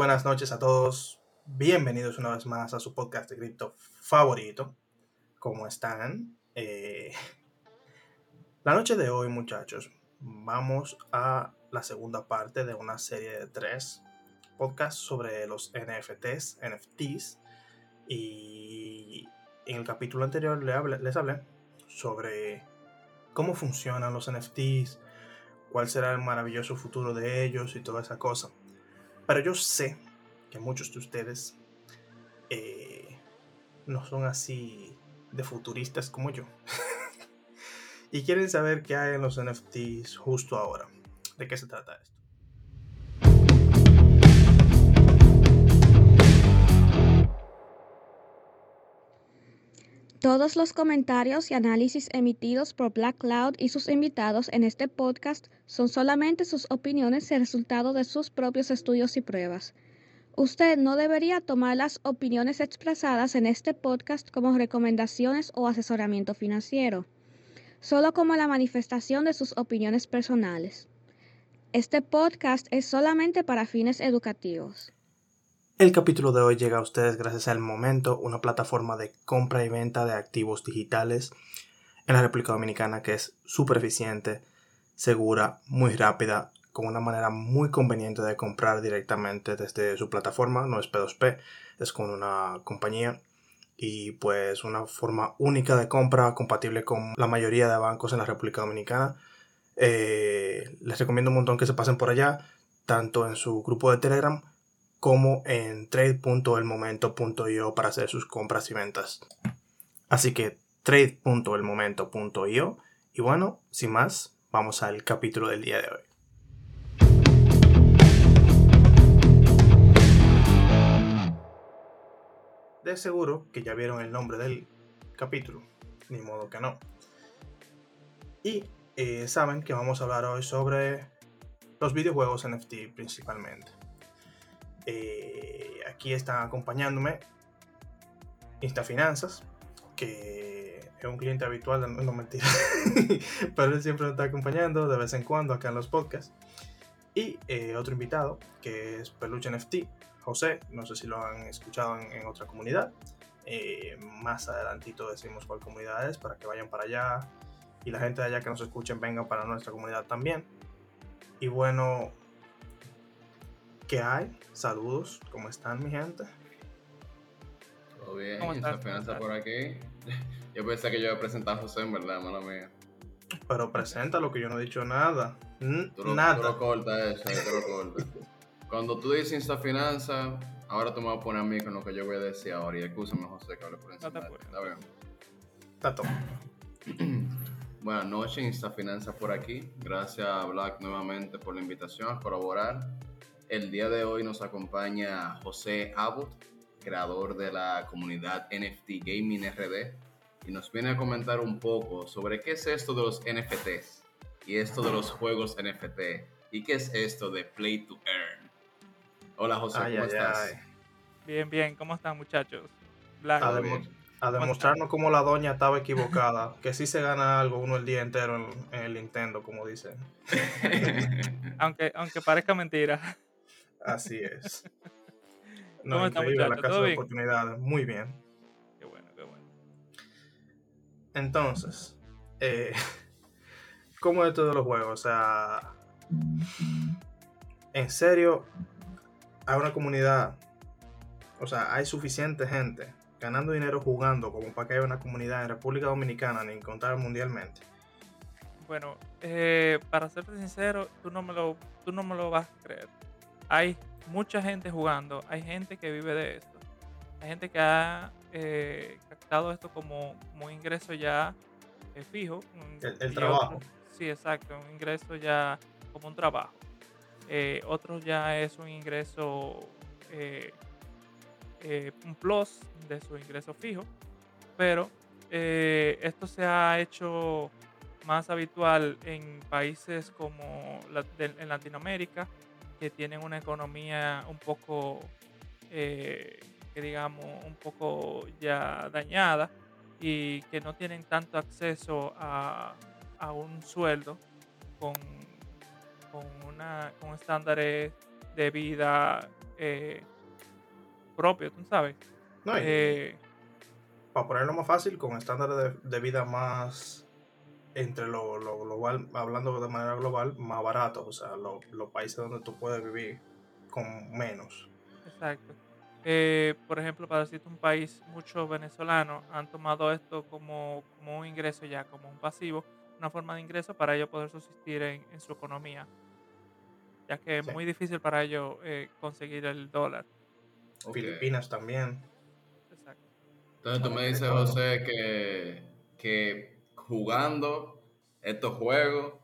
Buenas noches a todos. Bienvenidos una vez más a su podcast de cripto favorito. ¿Cómo están? Eh, la noche de hoy, muchachos, vamos a la segunda parte de una serie de tres podcasts sobre los NFTs, NFTs. Y en el capítulo anterior les hablé, les hablé sobre cómo funcionan los NFTs, cuál será el maravilloso futuro de ellos y toda esa cosa. Pero yo sé que muchos de ustedes eh, no son así de futuristas como yo. y quieren saber qué hay en los NFTs justo ahora. ¿De qué se trata esto? Todos los comentarios y análisis emitidos por Black Cloud y sus invitados en este podcast son solamente sus opiniones y resultado de sus propios estudios y pruebas. Usted no debería tomar las opiniones expresadas en este podcast como recomendaciones o asesoramiento financiero, solo como la manifestación de sus opiniones personales. Este podcast es solamente para fines educativos. El capítulo de hoy llega a ustedes gracias al Momento, una plataforma de compra y venta de activos digitales en la República Dominicana que es súper eficiente, segura, muy rápida, con una manera muy conveniente de comprar directamente desde su plataforma, no es P2P, es con una compañía y pues una forma única de compra compatible con la mayoría de bancos en la República Dominicana. Eh, les recomiendo un montón que se pasen por allá, tanto en su grupo de Telegram como en trade.elmomento.io para hacer sus compras y ventas. Así que trade.elmomento.io y bueno, sin más, vamos al capítulo del día de hoy. De seguro que ya vieron el nombre del capítulo, ni modo que no. Y eh, saben que vamos a hablar hoy sobre los videojuegos NFT principalmente. Eh, aquí están acompañándome Instafinanzas, que es un cliente habitual, no, mentira, pero él siempre nos está acompañando de vez en cuando acá en los podcasts. Y eh, otro invitado, que es Peluche NFT, José, no sé si lo han escuchado en, otra comunidad. Eh, más adelantito decimos cuál comunidad es para que vayan para allá y la gente de allá que nos escuchen vengan para nuestra comunidad también. Y bueno, ¿Qué hay? Saludos, ¿cómo están mi gente? Todo bien, Finanza por aquí. Yo pensé que yo iba a presentar a José, en verdad, mano mía. Pero presenta lo que yo no he dicho nada. nada. Tú lo corta eso, tú lo corta. Cuando tú dices Insta Finanza, ahora tú me vas a poner a mí con lo que yo voy a decir ahora. Y escúchame, José, que hable por encima. Está bien. Está todo. Buenas noches, Insta Finanza por aquí. Gracias a Black nuevamente por la invitación a colaborar el día de hoy nos acompaña José Abbott, creador de la comunidad NFT Gaming RD, y nos viene a comentar un poco sobre qué es esto de los NFTs y esto de los juegos NFT y qué es esto de Play to Earn. Hola José, ¿cómo estás? Bien, bien, ¿cómo están muchachos? a, demostrarnos cómo la doña estaba equivocada, que sí se gana algo uno el día entero en, en el Nintendo, como dicen. aunque, aunque parezca mentira. Así es. No, increíble la casa de oportunidades. Muy bien. Qué bueno, qué bueno. Entonces, eh, ¿cómo es todo los juegos? O sea, en serio, hay una comunidad, o sea, hay suficiente gente ganando dinero jugando como para que haya una comunidad en República Dominicana ni encontrar mundialmente. Bueno, eh, para serte sincero, tú no me lo, tú no me lo vas a creer hay mucha gente jugando, hay gente que vive de esto, hay gente que ha eh, captado esto como, un ingreso ya eh, fijo. El, trabajo. sí, exacto, un ingreso ya como un trabajo. Eh, otros ya es un ingreso, un plus de su ingreso fijo, pero esto se ha hecho más habitual en países como en Latinoamérica, que tienen una economía un poco, eh, que digamos, un poco ya dañada y que no tienen tanto acceso a, un sueldo con, con, una, con estándares de vida eh, propio, tú sabes. No, Eh, para ponerlo más fácil, con estándares de, de vida más entre lo, lo global, hablando de manera global, más baratos. O sea, lo- los países donde tú puedes vivir con menos. Exacto. Eh, por ejemplo, para decirte un país, muchos venezolanos han tomado esto como, como un ingreso ya, como un pasivo, una forma de ingreso para ellos poder subsistir en, en su economía, ya que es muy difícil para ellos eh, conseguir el dólar. Ok. Filipinas también. Exacto. Entonces tú me dices. José, que, que jugando estos juegos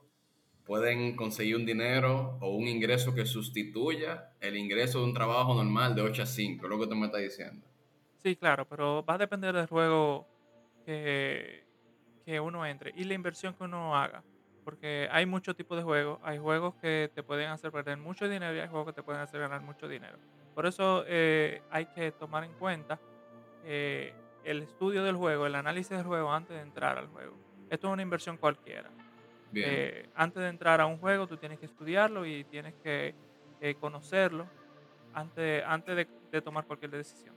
pueden conseguir un dinero o un ingreso que sustituya el ingreso de un trabajo normal de 8 a 5, es lo que tú me estás diciendo. Sí, claro, pero va a depender del juego que, que uno entre y la inversión que uno haga. Porque hay muchos tipos de juegos. Hay juegos que te pueden hacer perder mucho dinero y hay juegos que te pueden hacer ganar mucho dinero. Por eso eh, hay que tomar en cuenta eh, el estudio del juego, el análisis del juego antes de entrar al juego. Esto es una inversión cualquiera. Bien. Eh, antes de entrar a un juego, tú tienes que estudiarlo y tienes que eh, conocerlo antes, antes de, de tomar cualquier decisión.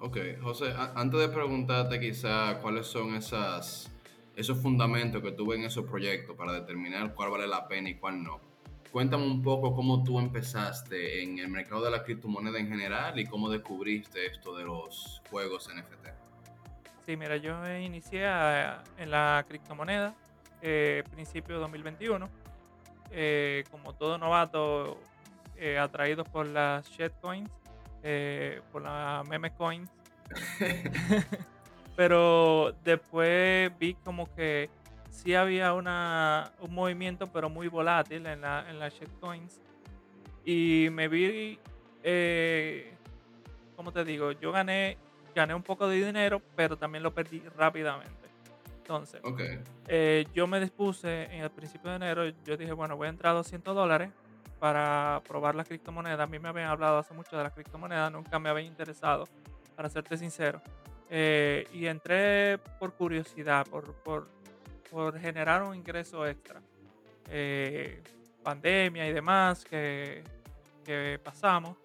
Ok, José, antes de preguntarte quizá cuáles son esas, esos fundamentos que tuve en esos proyectos para determinar cuál vale la pena y cuál no, cuéntame un poco cómo tú empezaste en el mercado de la criptomoneda en general y cómo descubriste esto de los juegos NFT. Sí, mira, yo me inicié a- en la criptomoneda eh, principio de 2021. eh, como todo novato, eh, atraído por las shitcoins, eh, por las meme coins. pero después vi como que sí había una, un movimiento, pero muy volátil en, la, en las shitcoins. Y me vi, eh, ¿cómo te digo? Yo gané gané un poco de dinero, pero también lo perdí rápidamente. Entonces, eh, yo me dispuse en el principio de enero, yo dije, bueno, voy a entrar a 200 dólares para probar la criptomoneda. A mí me habían hablado hace mucho de la criptomoneda, nunca me había interesado, para serte sincero. Eh, y entré por curiosidad, por, por, por generar un ingreso extra. Eh, pandemia y demás que, que pasamos.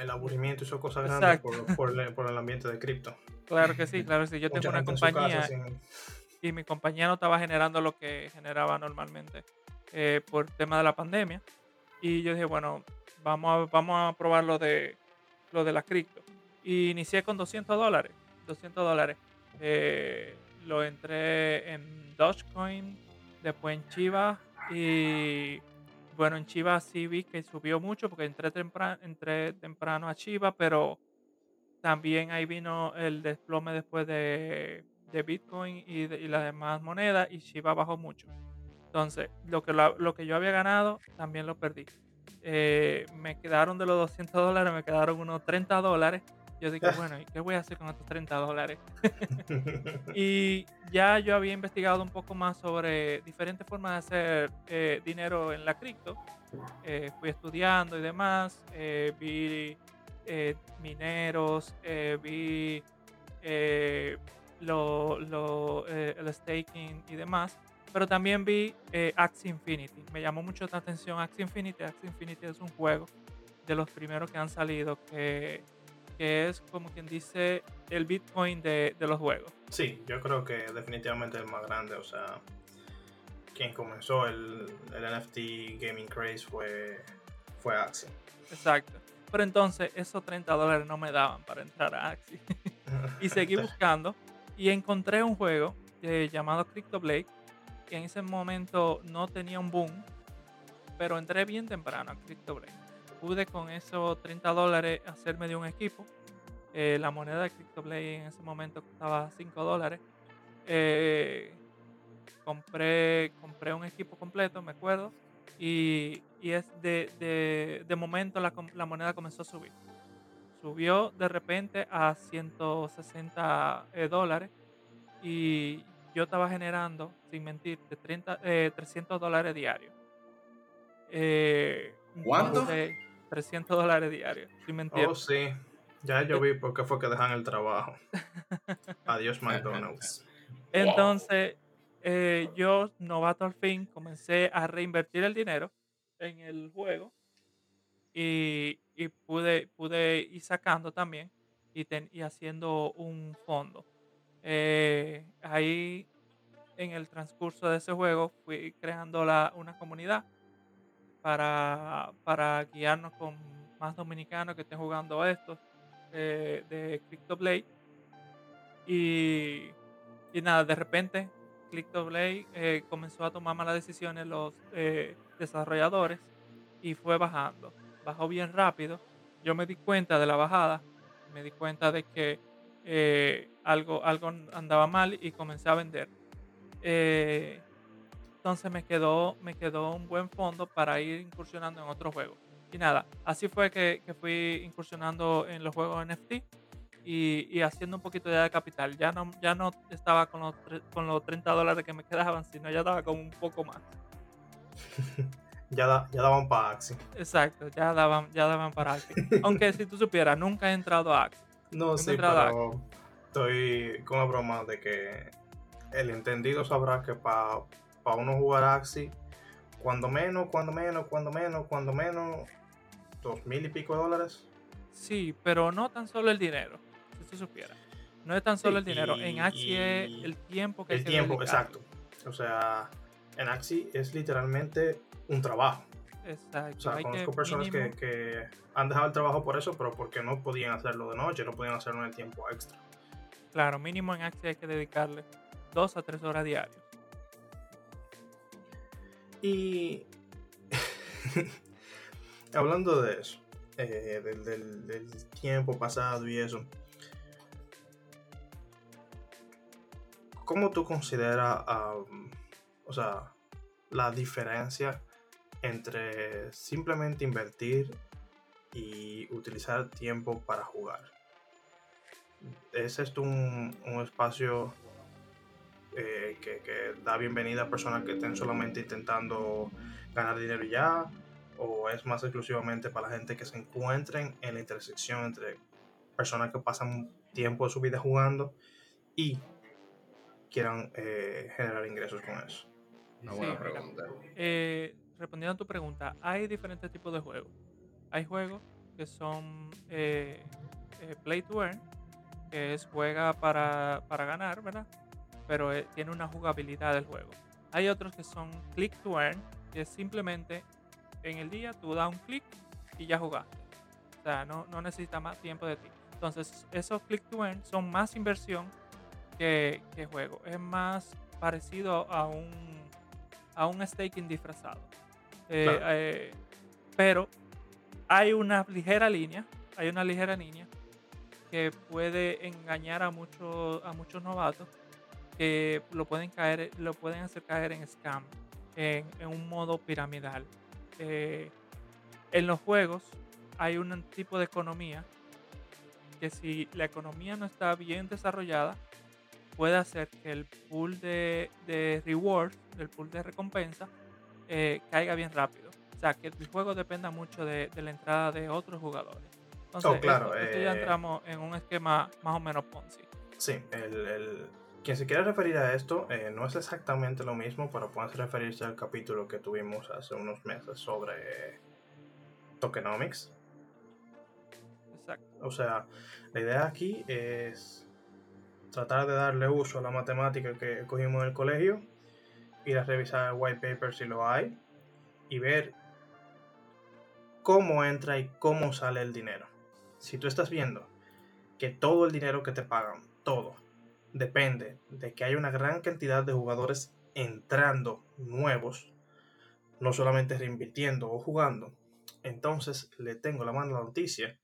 El aburrimiento hizo cosas grandes por, por el, por el ambiente de cripto. Claro que sí, claro que sí. Yo Mucha tengo una su casa compañía sin- y mi compañía no estaba generando lo que generaba normalmente eh, por tema de la pandemia. Y yo dije, bueno, vamos a, vamos a probar lo de, lo de la cripto. Y inicié con 200 dólares. 200 dólares. Eh, lo entré en Dogecoin, después en Chiva y bueno, en Chiva sí vi que subió mucho porque entré temprano, a Chiva, pero también ahí vino el desplome después de, Bitcoin y, las demás monedas y Shiba bajó mucho. Entonces, lo que, lo, lo que yo había ganado también lo perdí. Eh, me quedaron de los 200 dólares, me quedaron unos 30 dólares. Yo dije, bueno, ¿y qué voy a hacer con estos 30 dólares? Y ya yo había investigado un poco más sobre diferentes formas de hacer eh, dinero en la cripto. Eh, fui estudiando y demás. eh, vi mineros, vi lo, lo, el staking y demás. Pero también vi Axie Infinity. Me llamó mucho la atención Axie Infinity. Axie Infinity es un juego de los primeros que han salido que, que es como quien dice el Bitcoin de, de los juegos. Sí, yo creo que definitivamente el más grande, o sea, quien comenzó el, el NFT gaming craze fue, fue Axie. Exacto. Pero entonces esos 30 dólares no me daban para entrar a Axie. y seguí buscando y encontré un juego eh, llamado Crypto Blade que en ese momento no tenía un boom, pero entré bien temprano a Crypto Blade. Pude con esos 30 dólares hacerme de un equipo. Eh, la moneda de Crypto Blade en ese momento costaba 5 dólares. Eh, compré, compré un equipo completo, me acuerdo. Y, y es de, de, de momento la, la moneda comenzó a subir subió de repente a 160 eh, dólares y yo estaba generando, sin mentir, de 30, eh, 300 dólares diarios. Eh, ¿Cuánto? entonces, 300 dólares diarios, sin mentir. Oh, sí. Ya yo vi por qué fue que dejan el trabajo. Adiós, McDonald's. Entonces, eh, yo, novato al fin, comencé a reinvertir el dinero en el juego y, y pude, pude ir sacando también y, ten- y haciendo un fondo. Eh, ahí en el transcurso de ese juego fui creando la, una comunidad para, para guiarnos con más dominicanos que estén jugando esto eh, de CryptoBlade. Y, y nada, de repente CryptoBlade eh, comenzó a tomar malas decisiones los eh, desarrolladores y fue bajando. Bajó bien rápido. Yo me di cuenta de la bajada, me di cuenta de que eh, algo, algo andaba mal y comencé a vender. Entonces me quedó, me quedó un buen fondo para ir incursionando en otros juegos. Y nada, así fue que, que fui incursionando en los juegos NFT y, y haciendo un poquito de capital. Ya no, ya no estaba con los, con los 30 dólares que me quedaban, sino ya estaba con un poco más. Ya, da- ya daban para Axi. Exacto, ya daban, ya daban para Axie. Aunque si tú supieras, nunca he entrado a Axie. No, Nunca sí, pero estoy con la broma de que el entendido sabrá que para uno jugar Axi, cuando menos, cuando menos, cuando menos, cuando menos, dos mil y pico de dólares. Sí, pero no tan solo el dinero, si tú supieras. No es tan solo el dinero, y- en Axie es el tiempo que hay El que tiempo, exacto. O sea, en Axi es literalmente un trabajo. Exacto. O sea, hay que conozco personas que, que han dejado el trabajo por eso, pero porque no podían hacerlo de noche, no podían hacerlo en el tiempo extra. Claro, mínimo en Axie hay que dedicarle dos a tres horas diarias. Hablando de eso, eh, del, tiempo pasado y eso, ¿cómo tú consideras, o sea, la diferencia entre simplemente invertir y utilizar tiempo para jugar? ¿Es esto un, un espacio eh, que, que da bienvenida a personas que estén solamente intentando ganar dinero y ya? ¿O es más exclusivamente para la gente que se encuentren en la intersección entre personas que pasan tiempo de su vida jugando y quieran eh, generar ingresos con eso? Una Sí, buena mira. pregunta. Eh, respondiendo a tu pregunta, hay diferentes tipos de juegos. Hay juegos que son eh, eh, play to earn, que es juega para, para ganar, ¿verdad? Pero eh, tiene una jugabilidad del juego. Hay otros que son click to earn, que es simplemente en el día tú das un clic y ya jugaste. O sea, no, no necesita más tiempo de ti. Entonces, esos click to earn son más inversión que, que juego. Es más parecido a un, a un staking disfrazado. Eh, Claro. eh, pero hay una ligera línea, hay una ligera línea que puede engañar a muchos a muchos novatos que lo pueden caer, lo pueden hacer caer en scam, en, en un modo piramidal. Eh, en los juegos hay un tipo de economía que si la economía no está bien desarrollada, puede hacer que el pool de, de rewards, el pool de recompensa, eh, caiga bien rápido. O sea, que el juego dependa mucho de, de la entrada de otros jugadores. Entonces, Oh, claro, esto, esto ya eh, entramos en un esquema más o menos Ponzi. Sí, el, el- quien se quiera referir a esto eh, no es exactamente lo mismo, pero puede referirse al capítulo que tuvimos hace unos meses sobre tokenomics. Exacto. O sea, la idea aquí es tratar de darle uso a la matemática que cogimos en el colegio, ir a revisar el white paper si lo hay y ver cómo entra y cómo sale el dinero. Si tú estás viendo que todo el dinero que te pagan, todo, depende de que hay una gran cantidad de jugadores entrando nuevos, no solamente reinvirtiendo o jugando, entonces le tengo la mala noticia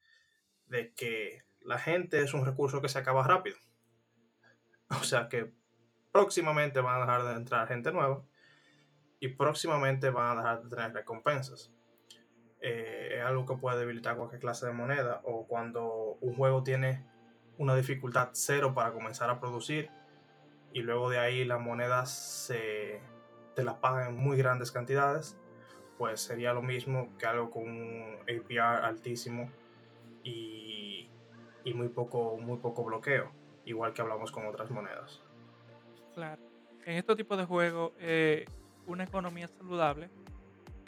de que la gente es un recurso que se acaba rápido. O sea que próximamente van a dejar de entrar gente nueva y próximamente van a dejar de tener recompensas. Eh, es algo que puede debilitar cualquier clase de moneda o cuando un juego tiene una dificultad cero para comenzar a producir y luego de ahí las monedas se, te las pagan en muy grandes cantidades, pues sería lo mismo que algo con un APR altísimo y, y muy, poco, muy poco bloqueo, igual que hablamos con otras monedas. Claro. En estos tipos de juegos, eh, una economía saludable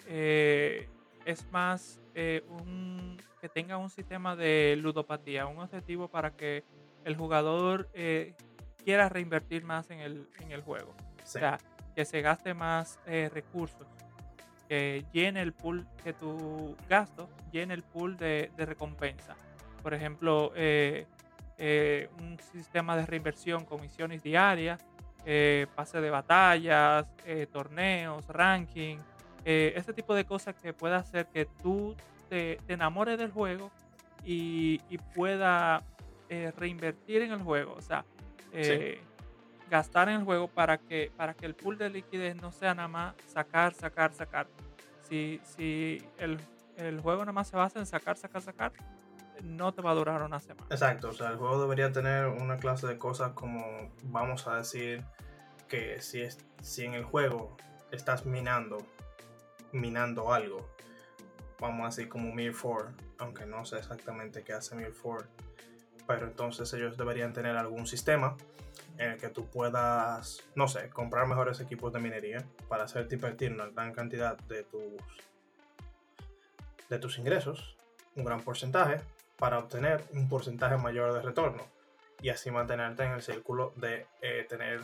eh, es más eh, un tenga un sistema de ludopatía, un objetivo para que el jugador eh, quiera reinvertir más en el, en el juego. O sea, que se gaste más eh, recursos, que llene el pool que tu gasto, llene el pool de, recompensa. Por ejemplo, eh, un sistema de reinversión con misiones diarias, pase de batallas, torneos, ranking, ese tipo de cosas que pueda hacer que tú te, enamores del juego y, pueda eh, reinvertir en el juego. O sea, eh, gastar en el juego para que, para que el pool de liquidez no sea nada más sacar, sacar, sacar. Si, si el, el juego nada más se basa en sacar, sacar, sacar, no te va a durar una semana. Exacto, o sea, el juego debería tener una clase de cosas como, vamos a decir, que si, es, si en el juego estás minando, minando algo, vamos a decir como Mir 4, aunque no sé exactamente qué hace Mir 4, pero entonces ellos deberían tener algún sistema en el que tú puedas, no sé, comprar mejores equipos de minería para hacerte invertir una gran cantidad de tus, de tus ingresos, un gran porcentaje, para obtener un porcentaje mayor de retorno y así mantenerte en el círculo de eh, tener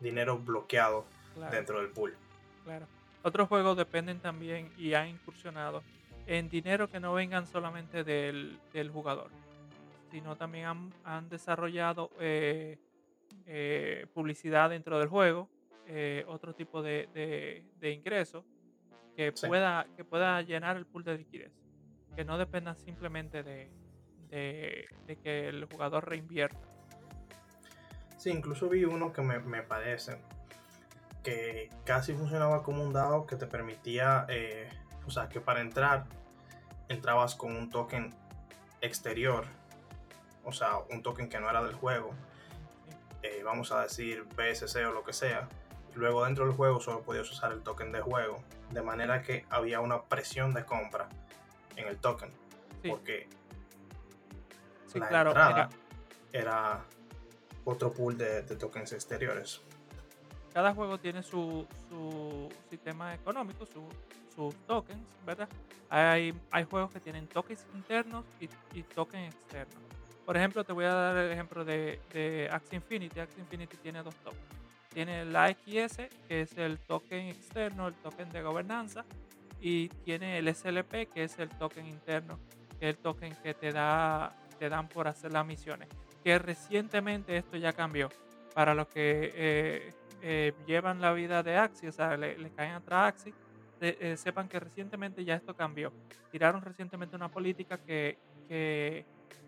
dinero bloqueado dentro del pool. Claro. Otros juegos dependen también y han incursionado en dinero que no vengan solamente del, jugador, sino también han, desarrollado eh, eh, publicidad dentro del juego, eh, otro tipo de, ingresos que, pueda, que pueda llenar el pool de liquidez, que no dependa simplemente de, de que el jugador reinvierta. Sí, incluso vi uno que me, me parece que casi funcionaba como un dado que te permitía, eh, o sea, que para entrar entrabas con un token exterior, o sea, un token que no era del juego, eh, vamos a decir BSC o lo que sea, y luego dentro del juego solo podías usar el token de juego, de manera que había una presión de compra en el token, porque la entrada era otro pool de tokens exteriores cada juego tiene su, sistema económico, sus tokens, ¿verdad? Hay, hay juegos que tienen tokens internos y, tokens externos. Por ejemplo, te voy a dar el ejemplo de, de Axie Infinity. Axie Infinity tiene dos tokens. Tiene el AXS, que es el token externo, el token de gobernanza, y tiene el SLP, que es el token interno, que es el token que te, da, te dan por hacer las misiones. Que recientemente esto ya cambió. Para los que eh, eh, llevan la vida de Axi, o sea, le, caen atrás Axi, eh, sepan que recientemente ya esto cambió. Tiraron recientemente una política que, que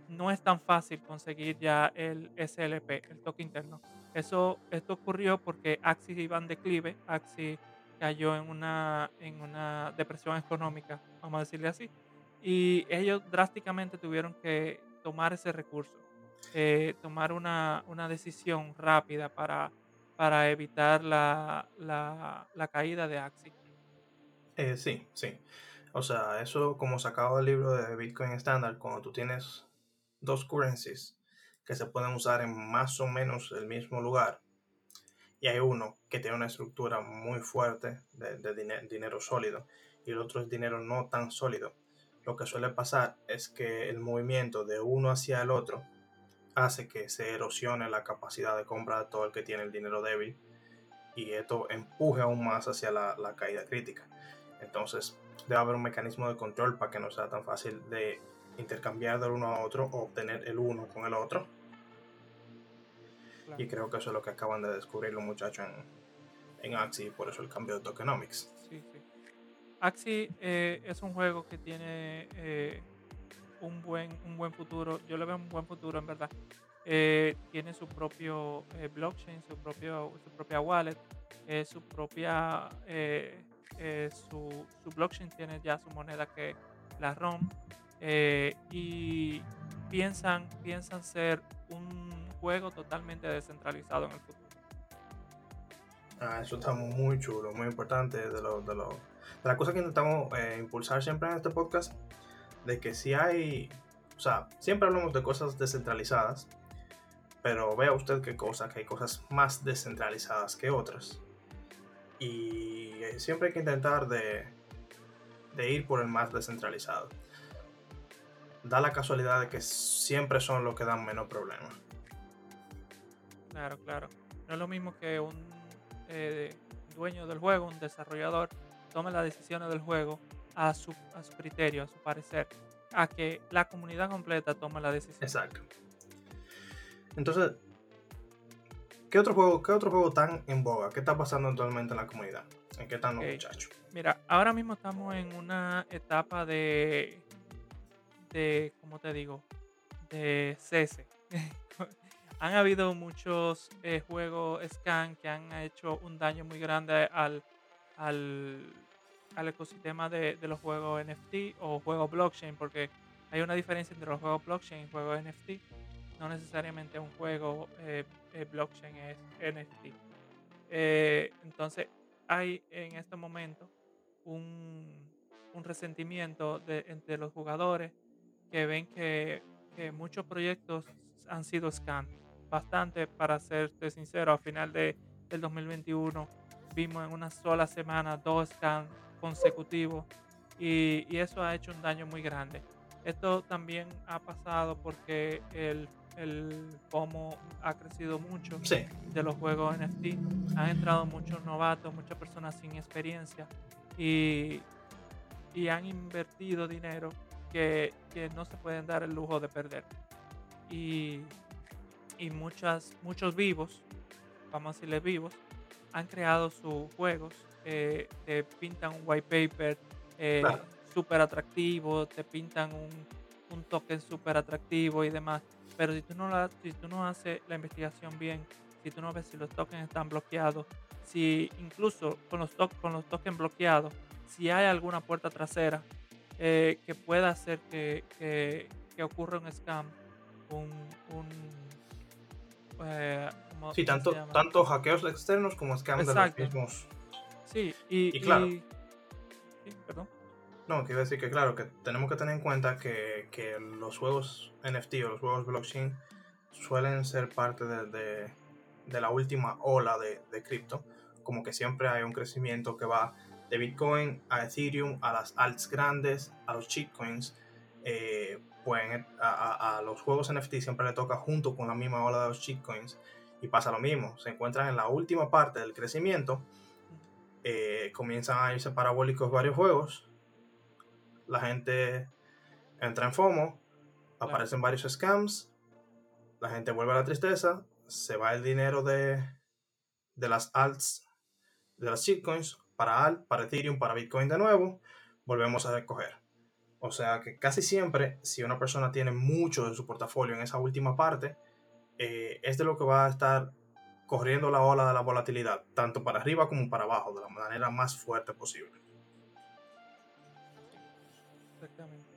no es tan fácil conseguir ya el SLP, el toque interno. Eso, esto ocurrió porque Axi iba en declive, Axi cayó en una, en una depresión económica, vamos a decirle así, y ellos drásticamente tuvieron que tomar ese recurso, eh, tomar una, una decisión rápida para para evitar la, la, caída de Axie. Eh, sí, sí. O sea, eso como sacado del libro de Bitcoin estándar, cuando tú tienes dos currencies que se pueden usar en más o menos el mismo lugar, y hay uno que tiene una estructura muy fuerte de, dinero sólido y el otro es dinero no tan sólido, lo que suele pasar es que el movimiento de uno hacia el otro hace que se erosione la capacidad de compra de todo el que tiene el dinero débil y esto empuje aún más hacia la, caída crítica. Entonces debe haber un mecanismo de control para que no sea tan fácil de intercambiar del uno a otro o obtener el uno con el otro. Y creo que eso es lo que acaban de descubrir los muchachos en, en Axie y por eso el cambio de tokenomics. Sí, sí. Axie eh, es un juego que tiene eh, un buen, un buen futuro. Yo le veo un buen futuro, en verdad. Eh, tiene su propio eh, blockchain, su, propio, su propia wallet, eh, su propia. Su, su, blockchain tiene ya su moneda que la ROM. y piensan, piensan ser un juego totalmente descentralizado en el futuro. Ah, eso está muy chulo, muy importante. De, lo, de, lo, de las cosas que intentamos impulsar siempre en este podcast de que si hay, o sea, siempre hablamos de cosas descentralizadas, pero vea usted qué cosa, que hay cosas más descentralizadas que otras. Y siempre hay que intentar de, de ir por el más descentralizado. da la casualidad de que siempre son los que dan menos problemas. Claro, claro. No es lo mismo que un eh, dueño del juego, un desarrollador, tome las decisiones del juego a su, a su criterio, a su parecer, a que la comunidad completa tome la decisión. Exacto. Entonces, ¿qué otro juego, qué otro juego tan en boga? ¿Qué está pasando actualmente en la comunidad? ¿En qué están los muchachos? Mira, ahora mismo estamos en una etapa de, de, ¿cómo te digo? De cese. han habido muchos eh, juegos scan que han hecho un daño muy grande al, al, al ecosistema de, de los juegos NFT o juegos blockchain, porque hay una diferencia entre los juegos blockchain y juegos NFT. No necesariamente un juego eh, eh, blockchain es NFT. Eh, entonces, hay en este momento un, un resentimiento de, entre los jugadores que ven que, que muchos proyectos han sido scam. Bastante, para serte sincero, a final de, del 2021 vimos en una sola semana dos scams consecutivos y, y eso ha hecho un daño muy grande. Esto también ha pasado porque el, el FOMO ha crecido mucho Sí, de los juegos NFT. Han entrado muchos novatos, muchas personas sin experiencia y, y han invertido dinero que, que no se pueden dar el lujo de perder. Y, y muchas, muchos vivos, vamos a decirle vivos, han creado sus juegos, eh, te pintan un white paper eh, Claro. súper atractivo, te pintan un, un token súper atractivo y demás. Pero si tú, no la, si tú no haces la investigación bien, si tú no ves si los tokens están bloqueados, si incluso con los, to- con los tokens bloqueados, si hay alguna puerta trasera eh, que pueda hacer que, que, que ocurra un scam, un... un eh, ¿cómo- sí, tanto, tanto hackeos externos como scams de los mismos. Sí, y, y claro. y- sí, perdón. No, quiero decir que claro, que tenemos que tener en cuenta que, que los juegos NFT o los juegos blockchain suelen ser parte de, de- de la última ola de, de cripto. Como que siempre hay un crecimiento que va de Bitcoin a Ethereum, a las alts grandes, a los shitcoins. Eh, pues a, a- a los juegos NFT siempre le toca junto con la misma ola de los shitcoins. Y pasa lo mismo, se encuentran en la última parte del crecimiento. Eh, comienzan a irse parabólicos varios juegos la gente entra en FOMO, aparecen varios scams, la gente vuelve a la tristeza, se va el dinero de, de las alts, de las shitcoins para alt, para Ethereum, para Bitcoin de nuevo, volvemos a recoger. O sea que casi siempre, si una persona tiene mucho de su portafolio en esa última parte, eh, es de lo que va a estar corriendo la ola de la volatilidad, tanto para arriba como para abajo, de la manera más fuerte posible. Exactamente.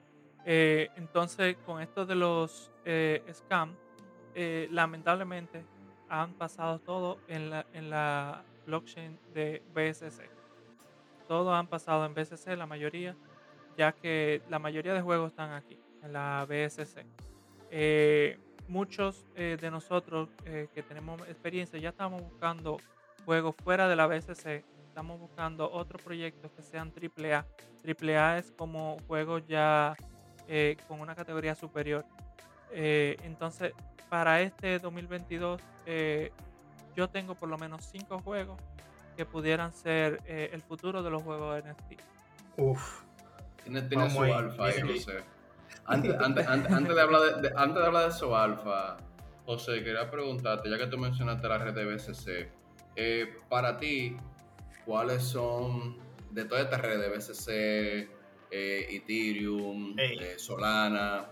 Eh, entonces, con esto de los eh, scam, eh, lamentablemente han pasado todo en la, en la blockchain de BSC. Todos han pasado en BSC, la mayoría, ya que la mayoría de juegos están aquí, en la BSC. Eh, muchos eh, de nosotros eh, que tenemos experiencia ya estamos buscando juegos fuera de la BSC, estamos buscando otros proyectos que sean AAA. AAA es como juegos ya eh, con una categoría superior. Eh, entonces, para este 2022, eh, yo tengo por lo menos cinco juegos que pudieran ser eh, el futuro de los juegos NFT. Uf, Tiene, su alfa ahí, dígame. Antes, antes, antes, antes de hablar de, de- antes de hablar de su alfa, José, quería preguntarte, ya que tú mencionaste la red de BSC, eh, para ti, ¿cuáles son de todas estas redes, BSC, eh, Ethereum, eh, Solana,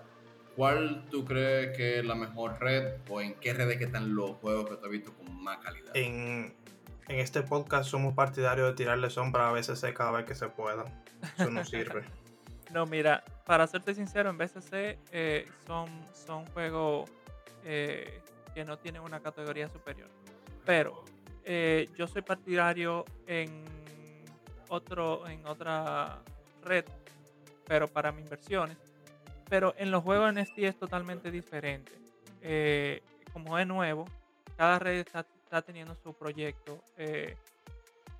cuál tú crees que es la mejor red o en qué redes que están los juegos que tú has visto con más calidad? en, en este podcast somos partidarios de tirarle sombra a BSC cada vez que se pueda. Eso no sirve. No, mira, para serte sincero, en BSC eh, son, son juegos eh, que no tienen una categoría superior. Pero eh, yo soy partidario en otro, en otra red, pero para mis inversiones. Pero en los juegos NFT es totalmente diferente. Eh, como es nuevo, cada red está, está teniendo su proyecto eh,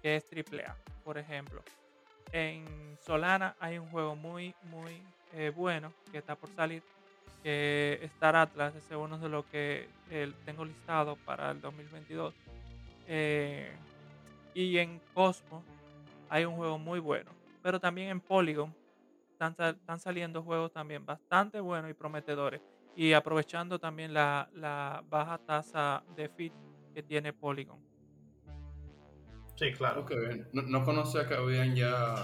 que es AAA, por ejemplo. En Solana hay un juego muy, muy eh, bueno que está por salir, que Star Atlas, es uno de los que tengo listado para el 2022. Eh, y en Cosmos hay un juego muy bueno, pero también en Polygon están saliendo juegos también bastante buenos y prometedores. Y aprovechando también la, la baja tasa de fit que tiene Polygon. Sí, claro. No, no conocía que habían ya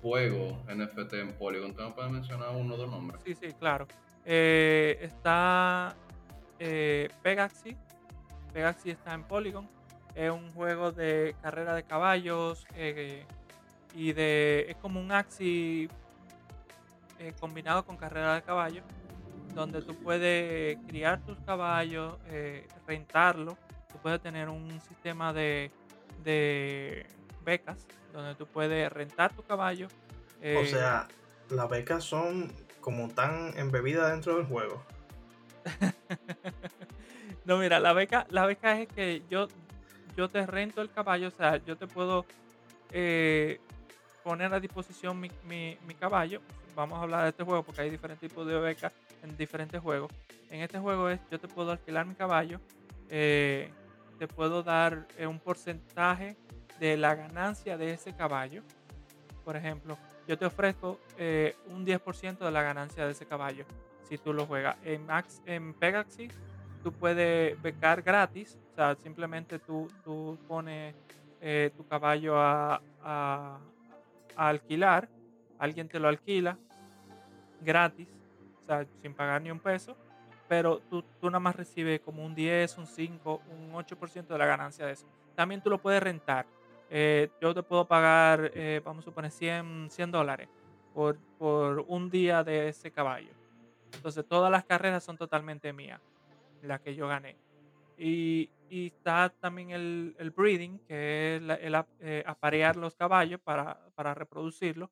juegos NFT en Polygon. ¿Tú me puedes mencionar uno o dos nombres? Sí, sí, claro. Eh, está eh, Pegaxi. Pegaxi está en Polygon. Es un juego de carrera de caballos eh, y de es como un Axi eh, combinado con carrera de caballos, donde tú puedes criar tus caballos, eh, rentarlo. Tú puedes tener un sistema de, de becas donde tú puedes rentar tu caballo. O eh, sea, las becas son como tan embebidas dentro del juego. no, mira, la beca, la beca es que yo, yo te rento el caballo, o sea, yo te puedo eh, poner a disposición mi, mi- mi caballo. Vamos a hablar de este juego porque hay diferentes tipos de becas en diferentes juegos. En este juego es, yo te puedo alquilar mi caballo, eh, te puedo dar eh, un porcentaje de la ganancia de ese caballo. Por ejemplo, yo te ofrezco eh, un 10% de la ganancia de ese caballo si tú lo juegas. En, Max, en Pegaxi tú puedes becar gratis, o sea, simplemente tú, tú pones eh, tu caballo a, a- a alquilar, alguien te lo alquila gratis, o sea, sin pagar ni un peso, pero tú, tú nada más recibes como un 10, un 5, un 8% de la ganancia de eso. También tú lo puedes rentar. Eh, yo te puedo pagar, eh, vamos a suponer, 100, 100 dólares por, por un día de ese caballo. Entonces todas las carreras son totalmente mías, las que yo gané. Y, y está también el, el breeding, que es la- el eh, aparear los caballos para, para reproducirlos,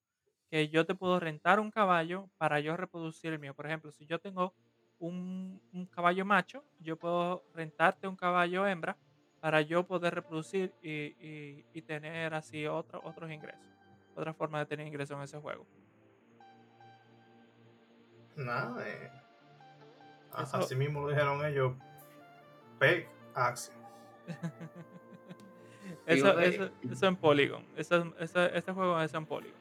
que yo te puedo rentar un caballo para yo reproducir el mío. Por ejemplo, si yo tengo un, un caballo macho, yo puedo rentarte un caballo hembra para yo poder reproducir y, y- y tener así otro- otros ingresos. Otra forma de tener ingresos en ese juego. Nada, eh, Eso- así mismo lo dijeron ellos. Peg Axie. Eso, otra- eso, eso en Polygon. Eso, eso- este juego es en Polygon.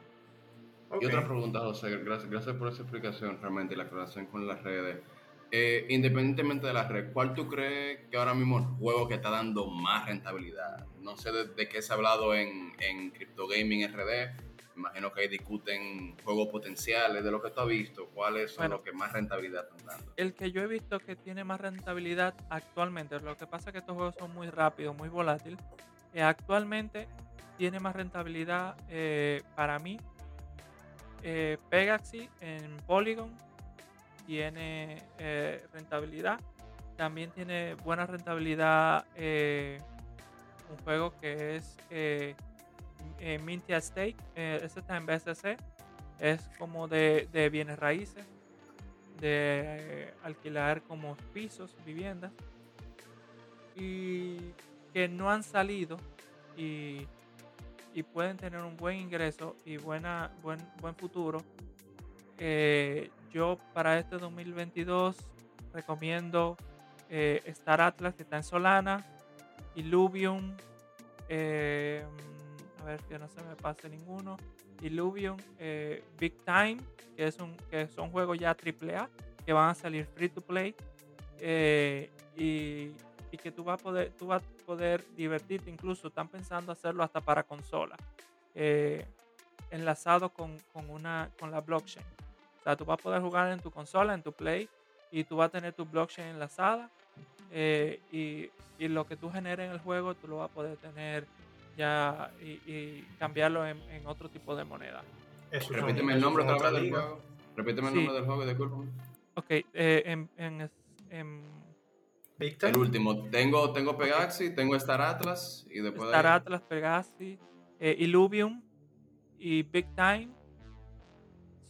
Y otra pregunta, José, gracias, gracias por esa explicación realmente y la aclaración con las redes. Eh, independientemente de las redes, ¿cuál tú crees que ahora mismo el juego que está dando más rentabilidad? No sé de, de qué se ha hablado en, en Crypto Gaming RD. Me imagino que ahí discuten juegos potenciales de lo que tú has visto. ¿Cuáles son Bueno. los que más rentabilidad están dando? El que yo he visto que tiene más rentabilidad actualmente, lo que pasa es que estos juegos son muy rápidos, muy volátiles. eh, actualmente tiene más rentabilidad eh, para mí. eh, Pegaxi en Polygon tiene eh, rentabilidad. También tiene buena rentabilidad eh, un juego que es eh, eh, Mintia Stake. ese está en BSC. Es como de, de bienes raíces de alquilar como pisos, viviendas, y que no han salido y, y pueden tener un buen ingreso y buena, buen, buen futuro. Yo para este 2022 recomiendo eh, Star Atlas, que está en Solana, Illuvium, eh, a ver que no se me pase ninguno, Illuvium, eh, Big Time, que, es un, que son juegos ya AAA que van a salir free to play eh, y, y que tú vas a poder tú vas a poder divertirte incluso están pensando hacerlo hasta para consola enlazado con, con una con la blockchain o sea tú vas a poder jugar en tu consola en tu play y tú vas a tener tu blockchain enlazada eh, y, y lo que tú generes en el juego tú lo vas a poder tener ya y, y cambiarlo en, en otro tipo de moneda Eso Repíteme el nombre otra vez del juego. Repíteme el Sí. nombre del juego, disculpa. Ok, eh, en, en, en Big Time. El último. Tengo, tengo Pegaxi, tengo Star Atlas y después de Star Atlas, Pegasi, eh, Illuvium y Big Time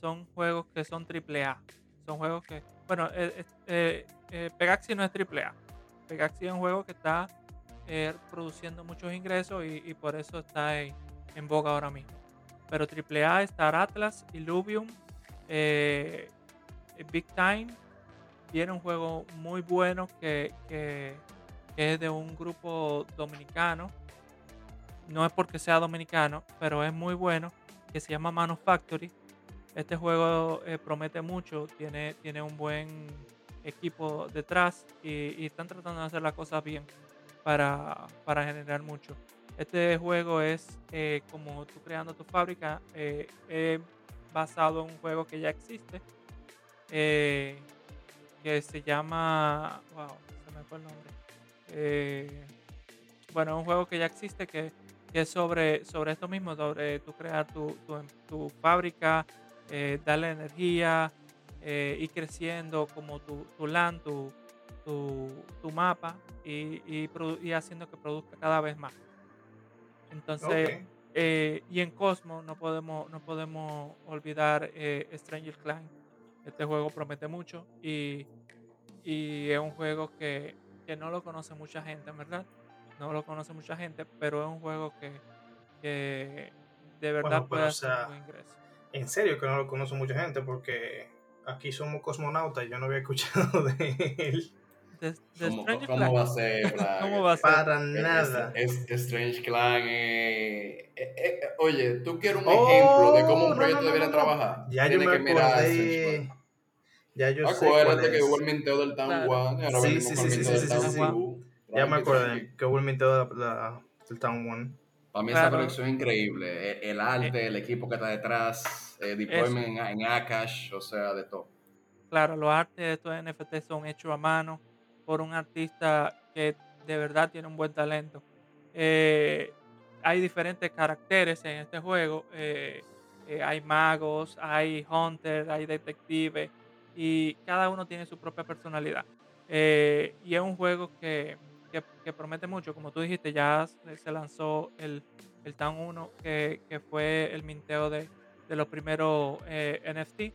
son juegos que son AAA. Son juegos que, bueno, eh, eh, eh, Pegaxi no es AAA. Pegaxi es un juego que está produciendo muchos ingresos y, y por eso está en, en boga ahora mismo. Pero AAA, Star Atlas, Illuvium Big Time tiene un juego muy bueno que, que, que es de un grupo dominicano. No es porque sea dominicano, pero es muy bueno, que se llama Manufactory. Este juego eh, promete mucho, tiene, tiene un buen equipo detrás y, están tratando de hacer las cosas bien para, para generar mucho. Este juego es eh, como tú creando tu fábrica, eh, basado en un juego que ya existe, eh, que se llama, wow, se me fue el nombre. Bueno, un juego que ya existe que, que es sobre, sobre esto mismo, sobre tú crear tu, tu, tu fábrica, eh, darle energía, eh, ir creciendo como tu, tu tu, tu, tu mapa y, y, produ- y haciendo que produzca cada vez más. Entonces, eh, y en Cosmos no podemos, no podemos olvidar eh, Stranger Clan. Este juego promete mucho y, y es un juego que, que no lo conoce mucha gente, en verdad. No lo conoce mucha gente, pero es un juego que, que de verdad Bueno, puede o hacer sea, un ingreso. En serio que no lo conoce mucha gente porque aquí somos cosmonautas y yo no había escuchado de él. De, de ¿Cómo, Stranger cómo Clan, va a ser? ¿Cómo va a ser? Para nada. Es, es Strange Clan. eh, eh, eh, oye, tú quieres un Oh, ejemplo de cómo un proyecto no, no, debería no. trabajar. Ya yo me que mirar. Clan. Ya yo sé Acuérdate que hubo el minteo del Town Claro. 1 y ahora Sí, sí, sí, sí, sí, sí, sí. 2. Ya me acordé que hubo el minteo de del Town One. Para mí esa Claro. colección es increíble. El, el arte, el equipo que está detrás, eh, deployment en, en Akash, o sea, de todo. Claro, los artes de estos NFT son hechos a mano por un artista que de verdad tiene un buen talento. Eh, hay diferentes caracteres en este juego. eh, eh, hay magos, hay hunters, hay detectives y cada uno tiene su propia personalidad. Eh, y es un juego que, que- promete mucho. Como tú dijiste, ya se lanzó el, el Town 1, que, que fue el minteo de, de los primeros eh, NFT.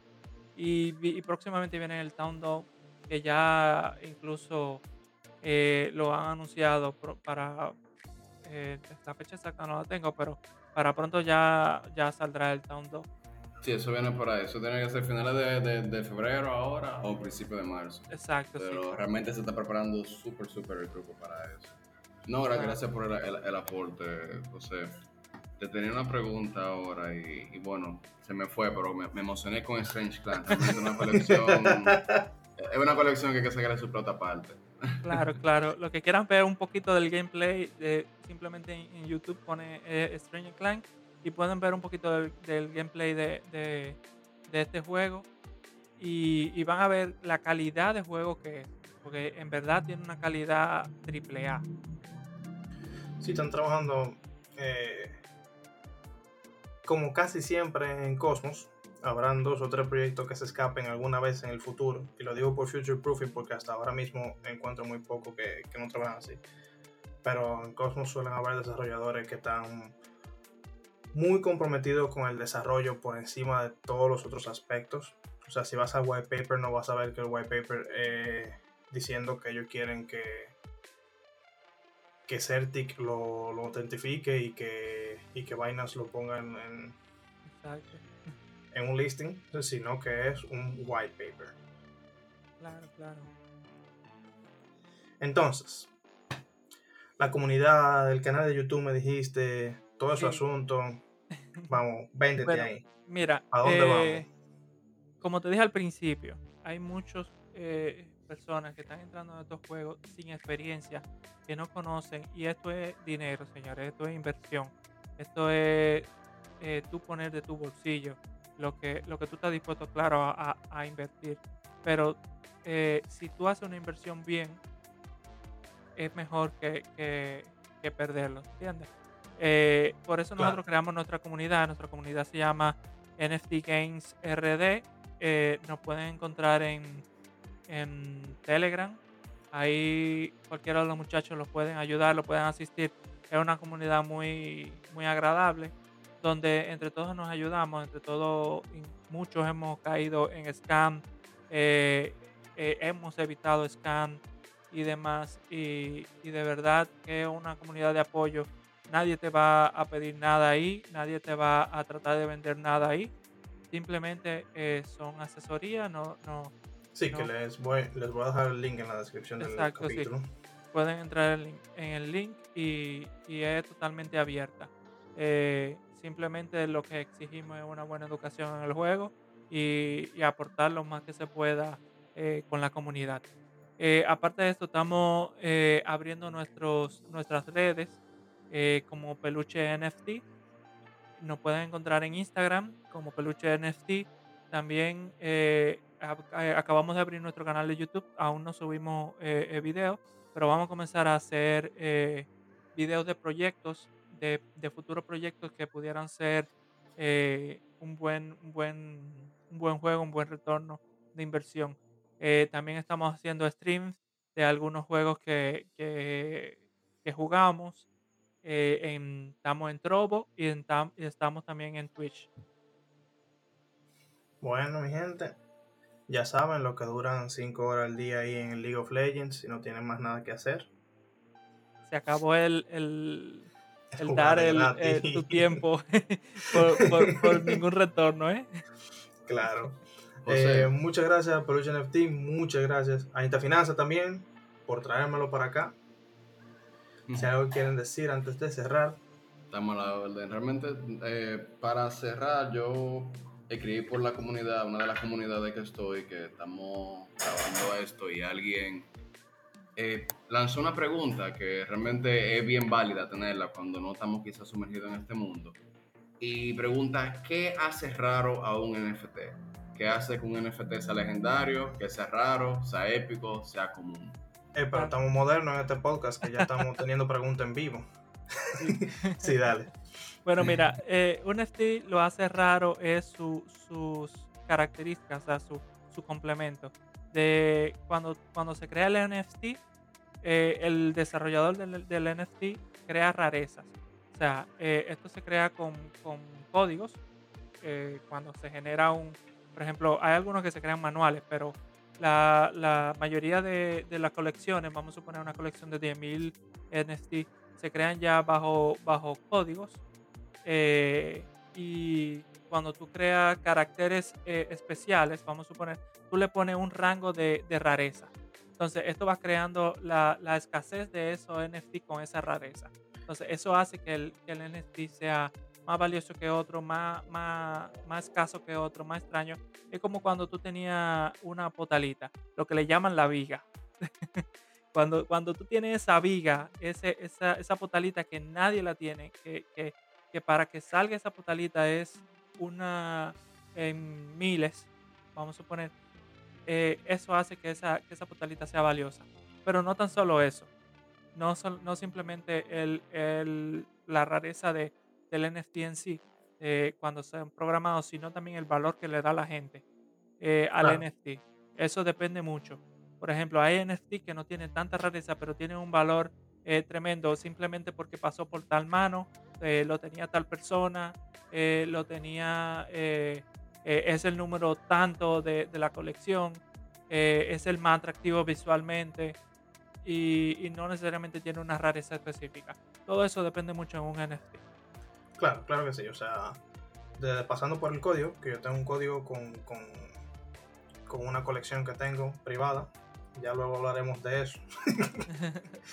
Y, próximamente viene el Town 2, que ya incluso eh, lo han anunciado para eh, la fecha exacta no la tengo, pero para pronto ya, ya saldrá el Town 2. Sí, eso viene por ahí. Eso tiene que ser finales de, de, de febrero ahora o principios de marzo. Exacto, sí. Pero realmente se está preparando súper, súper el grupo para eso. Nora, Ah. gracias por el, el- el aporte, José. Te tenía una pregunta ahora y, y bueno, se me fue, pero me, me emocioné con Strange Clan. Realmente una colección, es una colección que hay que sacarle su plata aparte. Claro, claro. Lo que quieran ver un poquito del gameplay, de, simplemente en, en YouTube pone eh, Stranger Clan y pueden ver un poquito del, gameplay de, de- este juego y, y van a ver la calidad de juego que es, porque en verdad tiene una calidad triple A. Sí, están trabajando eh, como casi siempre en Cosmos. Habrán dos o tres proyectos que se escapen alguna vez en el futuro. Y lo digo por future proofing porque hasta ahora mismo encuentro muy poco que, que no trabajan así. Pero en Cosmos suelen haber desarrolladores que están muy comprometidos con el desarrollo por encima de todos los otros aspectos. O sea, si vas al white paper no vas a ver que el white paper eh, diciendo que ellos quieren que que Certic lo, lo autentifique y que, y que Binance lo ponga en, en- un listing, sino que es un white paper. Claro, claro. Entonces, la comunidad del canal de YouTube me dijiste todo ese Sí. asunto. Vamos, véndete Bueno, ahí. Mira, ¿A dónde eh, como te dije al principio, hay muchas personas que están entrando en estos juegos sin experiencia, que no conocen, y esto es dinero, señores, esto es inversión, esto es eh, tú poner de tu bolsillo lo que, lo que tú estás dispuesto, claro, a, a- a invertir. Pero eh, si tú haces una inversión bien, es mejor que, que- que perderlo, ¿entiendes? Eh, por eso Claro. nosotros creamos nuestra comunidad. Nuestra comunidad se llama NFT Games RD. Eh, nos pueden encontrar en, en Telegram. Ahí cualquiera de los muchachos los pueden ayudar, los pueden asistir. Es una comunidad muy, muy agradable donde entre todos nos ayudamos, entre todos muchos hemos caído en scam, eh, eh, hemos evitado scam y demás y, y de verdad que es una comunidad de apoyo. Nadie te va a pedir nada ahí, nadie te va a tratar de vender nada ahí. simplemente eh, son asesoría, no, no, Sí, que les voy, les voy a dejar el link en la descripción Exacto, sí. del capítulo. pueden entrar en, en el link y, y es totalmente abierta. Eh, simplemente lo que exigimos es una buena educación en el juego y, y aportar lo más que se pueda eh, con la comunidad. Eh, aparte de esto, estamos eh, abriendo nuestros, nuestras redes eh, como Peluche NFT. Nos pueden encontrar en Instagram como Peluche NFT. También eh, eh, acabamos de abrir nuestro canal de YouTube. Aún no subimos videos, pero vamos a comenzar a hacer videos de proyectos, de, de futuros proyectos que pudieran ser un, buen, buen, buen juego, un buen retorno de inversión. También estamos haciendo streams de algunos juegos que jugamos. Eh, en- estamos en Trovo y, en tam- y estamos también en Twitch. Bueno, mi gente, ya saben lo que duran 5 horas al día ahí en League of Legends si no tienen más nada que hacer. Se acabó el, el, dar el, tu tiempo por, por- por ningún retorno, ¿eh? Claro. Eh, muchas gracias Peluche NFT, muchas gracias a Interfinanza también por traérmelo para acá. Si algo quieren decir antes de cerrar, Estamos a la orden. Realmente, eh, para cerrar, yo escribí por la comunidad, una de las comunidades que estoy, que estamos grabando esto y alguien eh, lanzó una pregunta que realmente es bien válida tenerla cuando no estamos quizás sumergidos en este mundo. Y pregunta, ¿qué hace raro a un NFT? ¿Qué hace que un NFT sea legendario, que sea raro, sea épico, sea común? Eh, pero estamos modernos en este podcast que ya estamos teniendo preguntas en vivo. Sí, dale. Bueno, mira, eh, un NFT lo hace raro es su- sus características, o sea, su, su complemento. De cuando, cuando se crea el NFT, eh, el desarrollador del, del NFT crea rarezas. O sea, eh, esto se crea con, con códigos. cuando se genera un, por ejemplo, hay algunos que se crean manuales, pero la, la mayoría de, de las colecciones, vamos a suponer una colección de 10.000 NFT, se crean ya bajo, bajo códigos. eh, y cuando tú creas caracteres eh, especiales, vamos a suponer, tú le pones un rango de, de rareza. Entonces, esto va creando la, la escasez de esos NFT con esa rareza. Entonces, eso hace que el, que el NFT sea más valioso que otro, más, más, más escaso que otro, más extraño. Es como cuando tú tenías una potalita, lo que le llaman la viga. cuando, cuando tú tienes esa viga, ese, esa, esa potalita que nadie la tiene, que, que, que para que salga esa potalita es una en miles, vamos a suponer, eh, eso hace que esa, que esa potalita sea valiosa. Pero no tan solo eso, no, no simplemente el, el- la rareza de, del NFT en sí, eh, cuando sean programados, sino también el valor que le da la gente eh, al. NFT. Eso depende mucho. Por ejemplo, hay NFT que no tienen tanta rareza, pero tienen un valor eh, tremendo simplemente porque pasó por tal mano, eh, lo tenía tal persona, lo tenía, es el número tanto de, de la colección, es el más atractivo visualmente y, y no necesariamente tiene una rareza específica. Todo eso depende mucho en un NFT. Claro, claro que sí. O sea, de- pasando por el código, que yo tengo un código con, con, con una colección que tengo privada. Ya luego hablaremos de eso.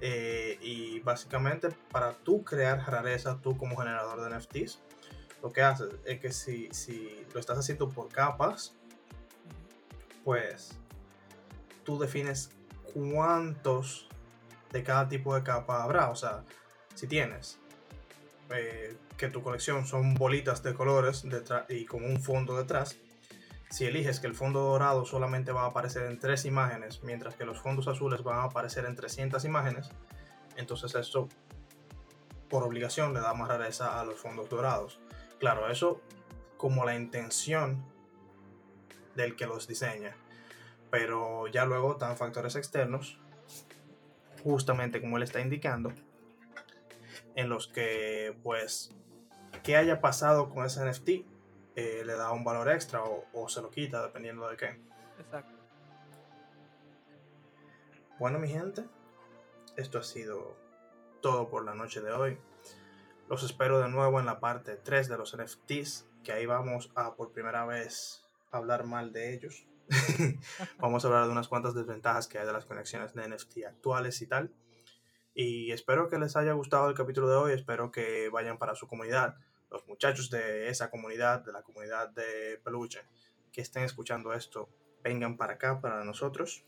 Eh, y básicamente para tú crear rareza, tú como generador de NFTs, lo que haces es que si, si lo estás haciendo por capas, pues tú defines cuántos de cada tipo de capa habrá. O sea, si tienes eh, que tu colección son bolitas de colores detrás y con un fondo detrás, si eliges que el fondo dorado solamente va a aparecer en tres imágenes, mientras que los fondos azules van a aparecer en 300 imágenes, entonces esto por obligación le da más rareza a los fondos dorados. Claro, eso como la intención del que los diseña, pero ya luego están factores externos, justamente como él está indicando, en los que pues qué haya pasado con ese NFT eh, le da un valor extra o, o se lo quita dependiendo de qué. Exacto. Bueno mi gente, esto ha sido todo por la noche de hoy. Los espero de nuevo en la parte 3 de los NFTs, que ahí vamos a por primera vez hablar mal de ellos. vamos a hablar de unas cuantas desventajas que hay de las conexiones de NFT actuales y tal. Y espero que les haya gustado el capítulo de hoy, espero que vayan para su comunidad, los muchachos de esa comunidad, de la comunidad de Peluche, que estén escuchando esto, vengan para acá, para nosotros,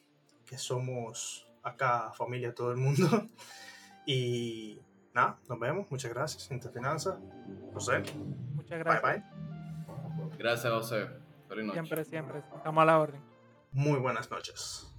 que somos acá familia todo el mundo. y nada, nos vemos, muchas gracias, Interfinanza, José. Muchas gracias. Bye bye. Gracias, José. Feliz noche. Siempre, siempre. Estamos a la orden. Muy buenas noches.